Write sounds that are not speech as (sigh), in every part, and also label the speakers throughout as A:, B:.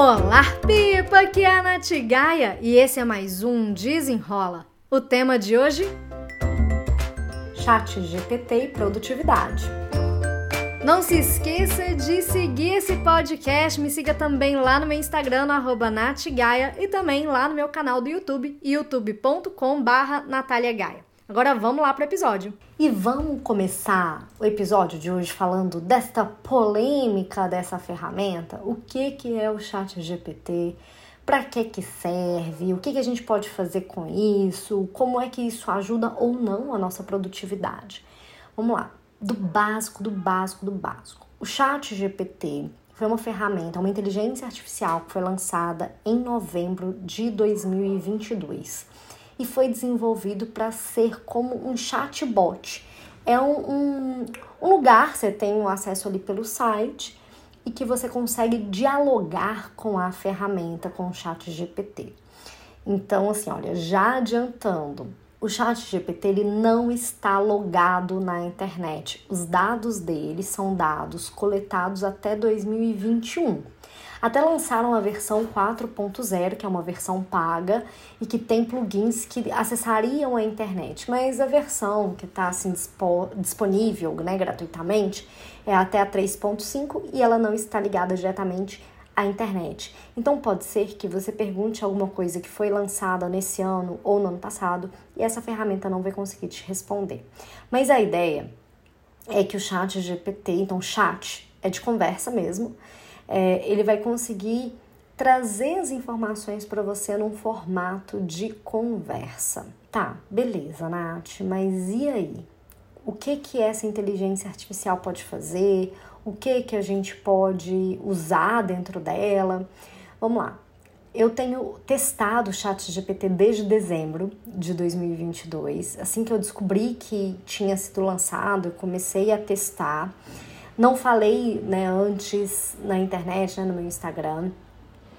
A: Olá, Pipa! Aqui é a Nath Gaia e esse é mais um Desenrola. O tema de hoje? Chat GPT e produtividade. Não se esqueça de seguir esse podcast, me siga também lá no meu Instagram, no e também lá no meu canal do YouTube, youtube.com barra Gaia. Agora vamos lá para o episódio. E vamos começar o episódio de hoje falando desta polêmica dessa ferramenta. O que, que é o chat GPT? Para que que serve? O que, que a gente pode fazer com isso? Como é que isso ajuda ou não a nossa produtividade? Vamos lá. Do básico, do básico, do básico. O chat GPT foi uma ferramenta, uma inteligência artificial que foi lançada em novembro de 2022 e foi desenvolvido para ser como um chatbot. É um, um, um lugar, você tem o um acesso ali pelo site e que você consegue dialogar com a ferramenta, com o chat GPT. Então, assim, olha, já adiantando, o chat GPT ele não está logado na internet. Os dados dele são dados coletados até 2021. Até lançaram a versão 4.0, que é uma versão paga e que tem plugins que acessariam a internet. Mas a versão que está assim, disponível né, gratuitamente é até a 3.5 e ela não está ligada diretamente à internet. Então pode ser que você pergunte alguma coisa que foi lançada nesse ano ou no ano passado e essa ferramenta não vai conseguir te responder. Mas a ideia é que o chat GPT, então chat é de conversa mesmo, é, ele vai conseguir trazer as informações para você num formato de conversa. Tá, beleza, Nath, mas e aí? O que que essa inteligência artificial pode fazer? O que que a gente pode usar dentro dela? Vamos lá. Eu tenho testado o chat GPT desde dezembro de 2022. Assim que eu descobri que tinha sido lançado, eu comecei a testar. Não falei né, antes na internet, né, no meu Instagram.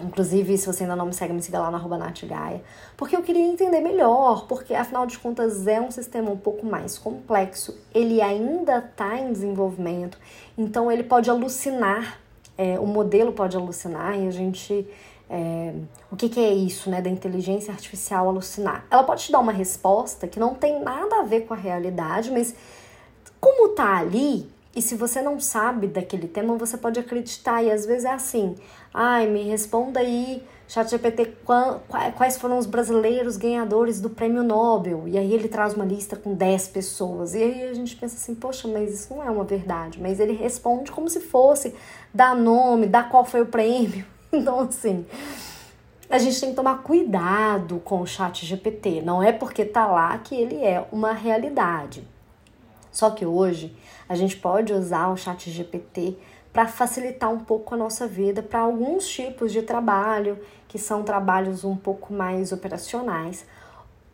A: Inclusive, se você ainda não me segue, me siga lá no arroba Natgaia. Porque eu queria entender melhor, porque afinal de contas é um sistema um pouco mais complexo. Ele ainda está em desenvolvimento, então ele pode alucinar, é, o modelo pode alucinar e a gente. É, o que, que é isso, né, da inteligência artificial alucinar? Ela pode te dar uma resposta que não tem nada a ver com a realidade, mas como tá ali, e se você não sabe daquele tema, você pode acreditar. E às vezes é assim: ai, me responda aí, ChatGPT, quais foram os brasileiros ganhadores do prêmio Nobel? E aí ele traz uma lista com 10 pessoas. E aí a gente pensa assim: poxa, mas isso não é uma verdade. Mas ele responde como se fosse, dá nome, dá qual foi o prêmio. (laughs) Então, assim. A gente tem que tomar cuidado com o chat GPT. Não é porque tá lá que ele é uma realidade. Só que hoje a gente pode usar o chat GPT para facilitar um pouco a nossa vida para alguns tipos de trabalho, que são trabalhos um pouco mais operacionais.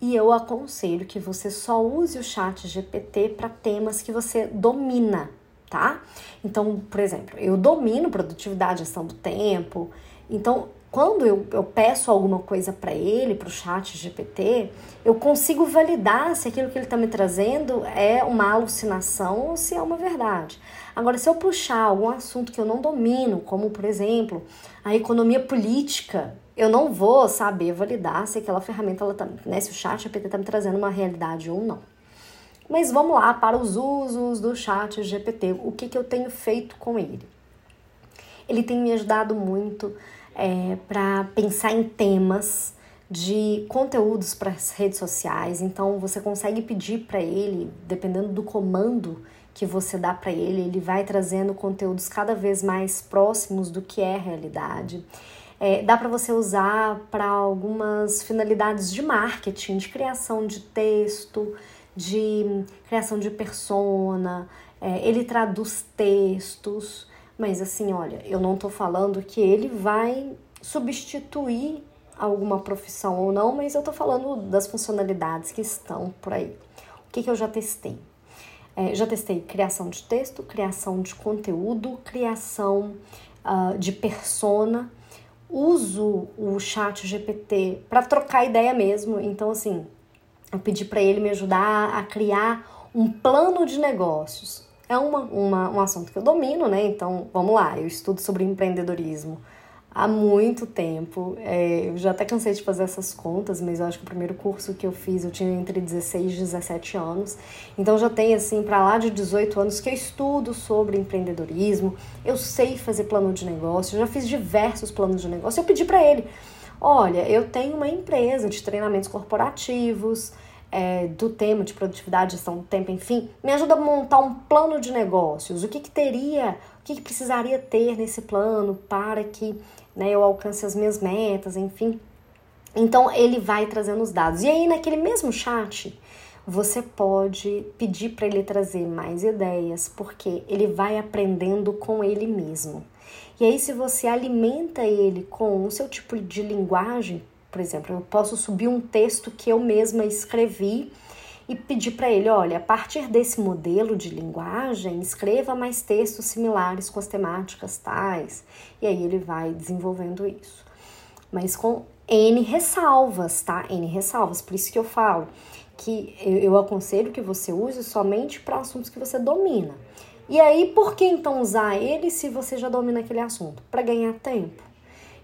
A: E eu aconselho que você só use o chat GPT para temas que você domina, tá? Então, por exemplo, eu domino produtividade, gestão do tempo. Então, quando eu, eu peço alguma coisa para ele, para o chat GPT, eu consigo validar se aquilo que ele está me trazendo é uma alucinação ou se é uma verdade. Agora, se eu puxar algum assunto que eu não domino, como por exemplo a economia política, eu não vou saber validar se aquela ferramenta, ela tá, né, se o chat GPT está me trazendo uma realidade ou não. Mas vamos lá para os usos do chat GPT. O que, que eu tenho feito com ele? Ele tem me ajudado muito é, para pensar em temas de conteúdos para as redes sociais. Então você consegue pedir para ele, dependendo do comando que você dá para ele, ele vai trazendo conteúdos cada vez mais próximos do que é a realidade. É, dá para você usar para algumas finalidades de marketing, de criação de texto, de criação de persona. É, ele traduz textos. Mas assim, olha, eu não tô falando que ele vai substituir alguma profissão ou não, mas eu tô falando das funcionalidades que estão por aí. O que, que eu já testei? É, já testei criação de texto, criação de conteúdo, criação uh, de persona. Uso o chat GPT para trocar ideia mesmo. Então, assim, eu pedi para ele me ajudar a criar um plano de negócios é uma, uma, um assunto que eu domino, né? Então, vamos lá, eu estudo sobre empreendedorismo há muito tempo. É, eu já até cansei de fazer essas contas, mas eu acho que o primeiro curso que eu fiz eu tinha entre 16 e 17 anos. Então já tem assim para lá de 18 anos que eu estudo sobre empreendedorismo. Eu sei fazer plano de negócio, eu já fiz diversos planos de negócio. Eu pedi para ele: "Olha, eu tenho uma empresa de treinamentos corporativos, é, do tema de produtividade, gestão do tempo, enfim, me ajuda a montar um plano de negócios. O que, que teria, o que, que precisaria ter nesse plano para que né, eu alcance as minhas metas, enfim. Então ele vai trazendo os dados. E aí, naquele mesmo chat, você pode pedir para ele trazer mais ideias, porque ele vai aprendendo com ele mesmo. E aí, se você alimenta ele com o seu tipo de linguagem, por exemplo, eu posso subir um texto que eu mesma escrevi e pedir para ele, olha, a partir desse modelo de linguagem, escreva mais textos similares com as temáticas tais. E aí ele vai desenvolvendo isso. Mas com N ressalvas, tá? N ressalvas. Por isso que eu falo que eu aconselho que você use somente para assuntos que você domina. E aí, por que então usar ele se você já domina aquele assunto? Para ganhar tempo.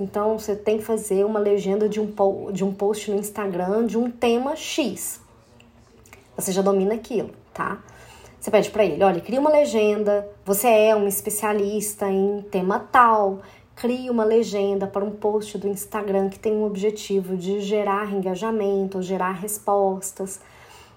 A: Então, você tem que fazer uma legenda de um, de um post no Instagram de um tema X. Você já domina aquilo, tá? Você pede para ele, olha, cria uma legenda, você é um especialista em tema tal, crie uma legenda para um post do Instagram que tem um objetivo de gerar engajamento, gerar respostas.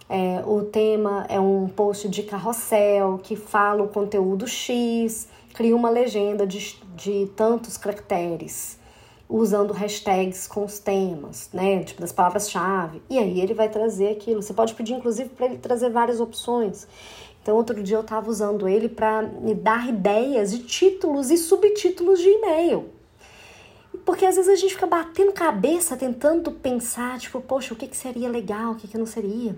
A: É, o tema é um post de carrossel que fala o conteúdo X, cria uma legenda de, de tantos caracteres usando hashtags com os temas, né? Tipo das palavras-chave. E aí ele vai trazer aquilo. Você pode pedir, inclusive, para ele trazer várias opções. Então, outro dia eu estava usando ele para me dar ideias de títulos e subtítulos de e-mail. Porque às vezes a gente fica batendo cabeça tentando pensar, tipo, poxa, o que, que seria legal, o que, que não seria.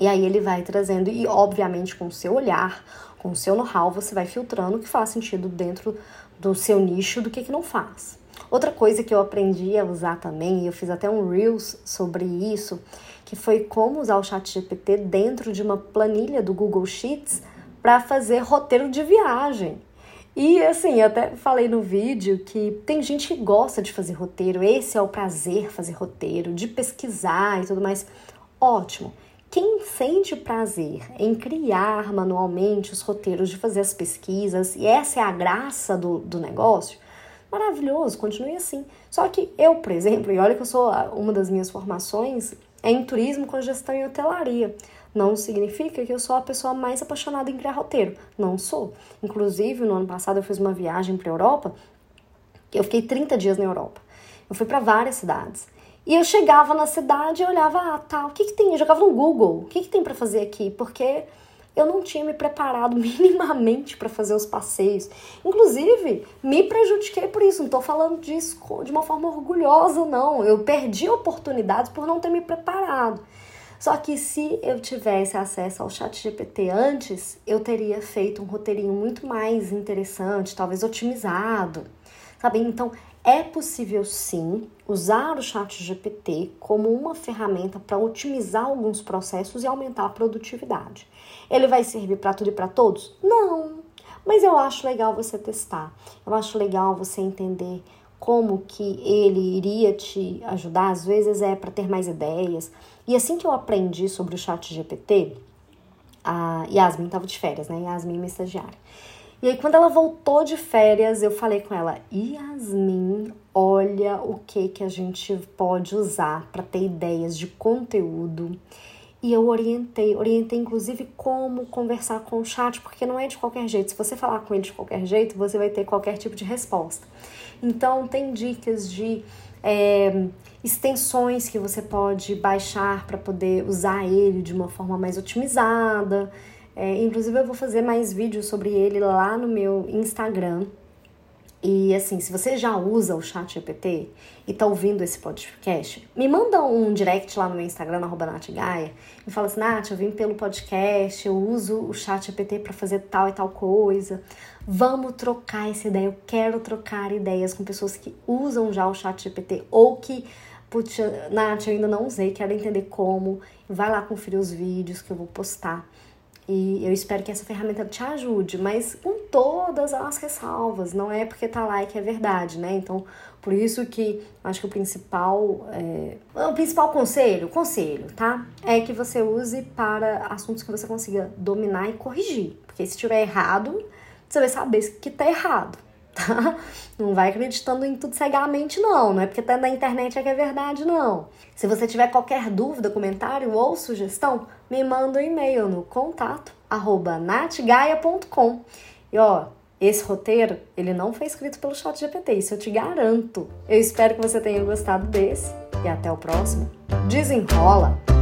A: E aí ele vai trazendo, e obviamente com o seu olhar, com o seu know-how, você vai filtrando o que faz sentido dentro do seu nicho do que, que não faz. Outra coisa que eu aprendi a usar também, e eu fiz até um Reels sobre isso, que foi como usar o chat GPT dentro de uma planilha do Google Sheets para fazer roteiro de viagem. E assim, eu até falei no vídeo que tem gente que gosta de fazer roteiro, esse é o prazer fazer roteiro, de pesquisar e tudo mais. Ótimo. Quem sente prazer em criar manualmente os roteiros, de fazer as pesquisas, e essa é a graça do, do negócio, maravilhoso, continue assim. Só que eu, por exemplo, e olha que eu sou uma das minhas formações é em turismo com gestão e hotelaria. Não significa que eu sou a pessoa mais apaixonada em criar roteiro. Não sou. Inclusive, no ano passado eu fiz uma viagem para a Europa. Eu fiquei 30 dias na Europa. Eu fui para várias cidades. E eu chegava na cidade e olhava, ah, tá, o que que tem? Eu jogava no Google, o que que tem para fazer aqui? Porque eu não tinha me preparado (laughs) minimamente para fazer os passeios. Inclusive, me prejudiquei por isso. Não estou falando disso de uma forma orgulhosa, não. Eu perdi oportunidades por não ter me preparado. Só que se eu tivesse acesso ao chat GPT antes, eu teria feito um roteirinho muito mais interessante, talvez otimizado, sabe? Então, é possível sim usar o chat GPT como uma ferramenta para otimizar alguns processos e aumentar a produtividade. Ele vai servir para tudo e para todos? Não. Mas eu acho legal você testar. Eu acho legal você entender como que ele iria te ajudar. Às vezes é para ter mais ideias. E assim que eu aprendi sobre o chat GPT, a Yasmin estava de férias, né? Yasmin, minha estagiária. E aí, quando ela voltou de férias, eu falei com ela: Yasmin, olha o que, que a gente pode usar para ter ideias de conteúdo. E eu orientei, orientei inclusive como conversar com o chat, porque não é de qualquer jeito. Se você falar com ele de qualquer jeito, você vai ter qualquer tipo de resposta. Então, tem dicas de é, extensões que você pode baixar para poder usar ele de uma forma mais otimizada. É, inclusive, eu vou fazer mais vídeos sobre ele lá no meu Instagram. E assim, se você já usa o chat GPT e tá ouvindo esse podcast, me manda um direct lá no meu Instagram, arroba natgaia, e fala assim, Nath, eu vim pelo podcast, eu uso o chat GPT para fazer tal e tal coisa. Vamos trocar essa ideia, eu quero trocar ideias com pessoas que usam já o chat GPT ou que, putz, Nath, eu ainda não usei, quero entender como. Vai lá conferir os vídeos que eu vou postar E eu espero que essa ferramenta te ajude, mas com todas as ressalvas, não é porque tá lá que é verdade, né? Então, por isso que acho que o principal, é... o principal conselho, conselho, tá? É que você use para assuntos que você consiga dominar e corrigir. Porque se estiver errado, você vai saber que tá errado, tá? Não vai acreditando em tudo cegamente, não. Não é porque tá na internet é que é verdade, não. Se você tiver qualquer dúvida, comentário ou sugestão, me manda um e-mail no contato arroba natgaia.com. E ó, esse roteiro, ele não foi escrito pelo chat GPT, isso eu te garanto. Eu espero que você tenha gostado desse e até o próximo. Desenrola!